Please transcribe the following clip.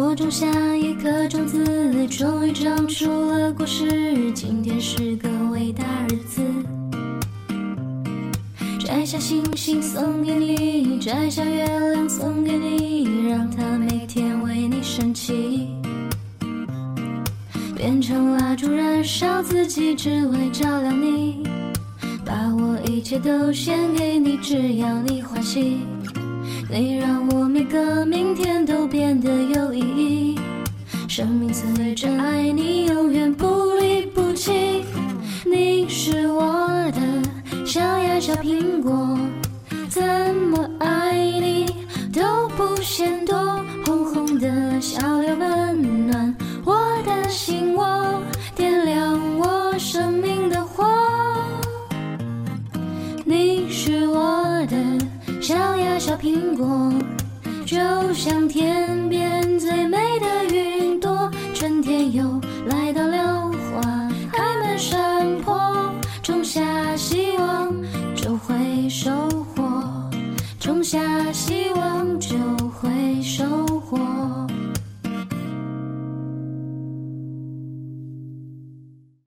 我种下一颗种子，终于长出了果实。今天是个伟大日子，摘下星星送给你，摘下月亮送给你，让它每天为你升起。变成蜡烛燃烧自己，只为照亮你。把我一切都献给你，只要你欢喜。你让我每个明天都。生命最真爱你，永远不离不弃。你是我的小呀小苹果，怎么爱你都不嫌多。红红的小脸温暖我的心窝，点亮我生命的火。你是我的小呀小苹果，就像天边又来到了花开满山坡种下希望就会收获种下希望。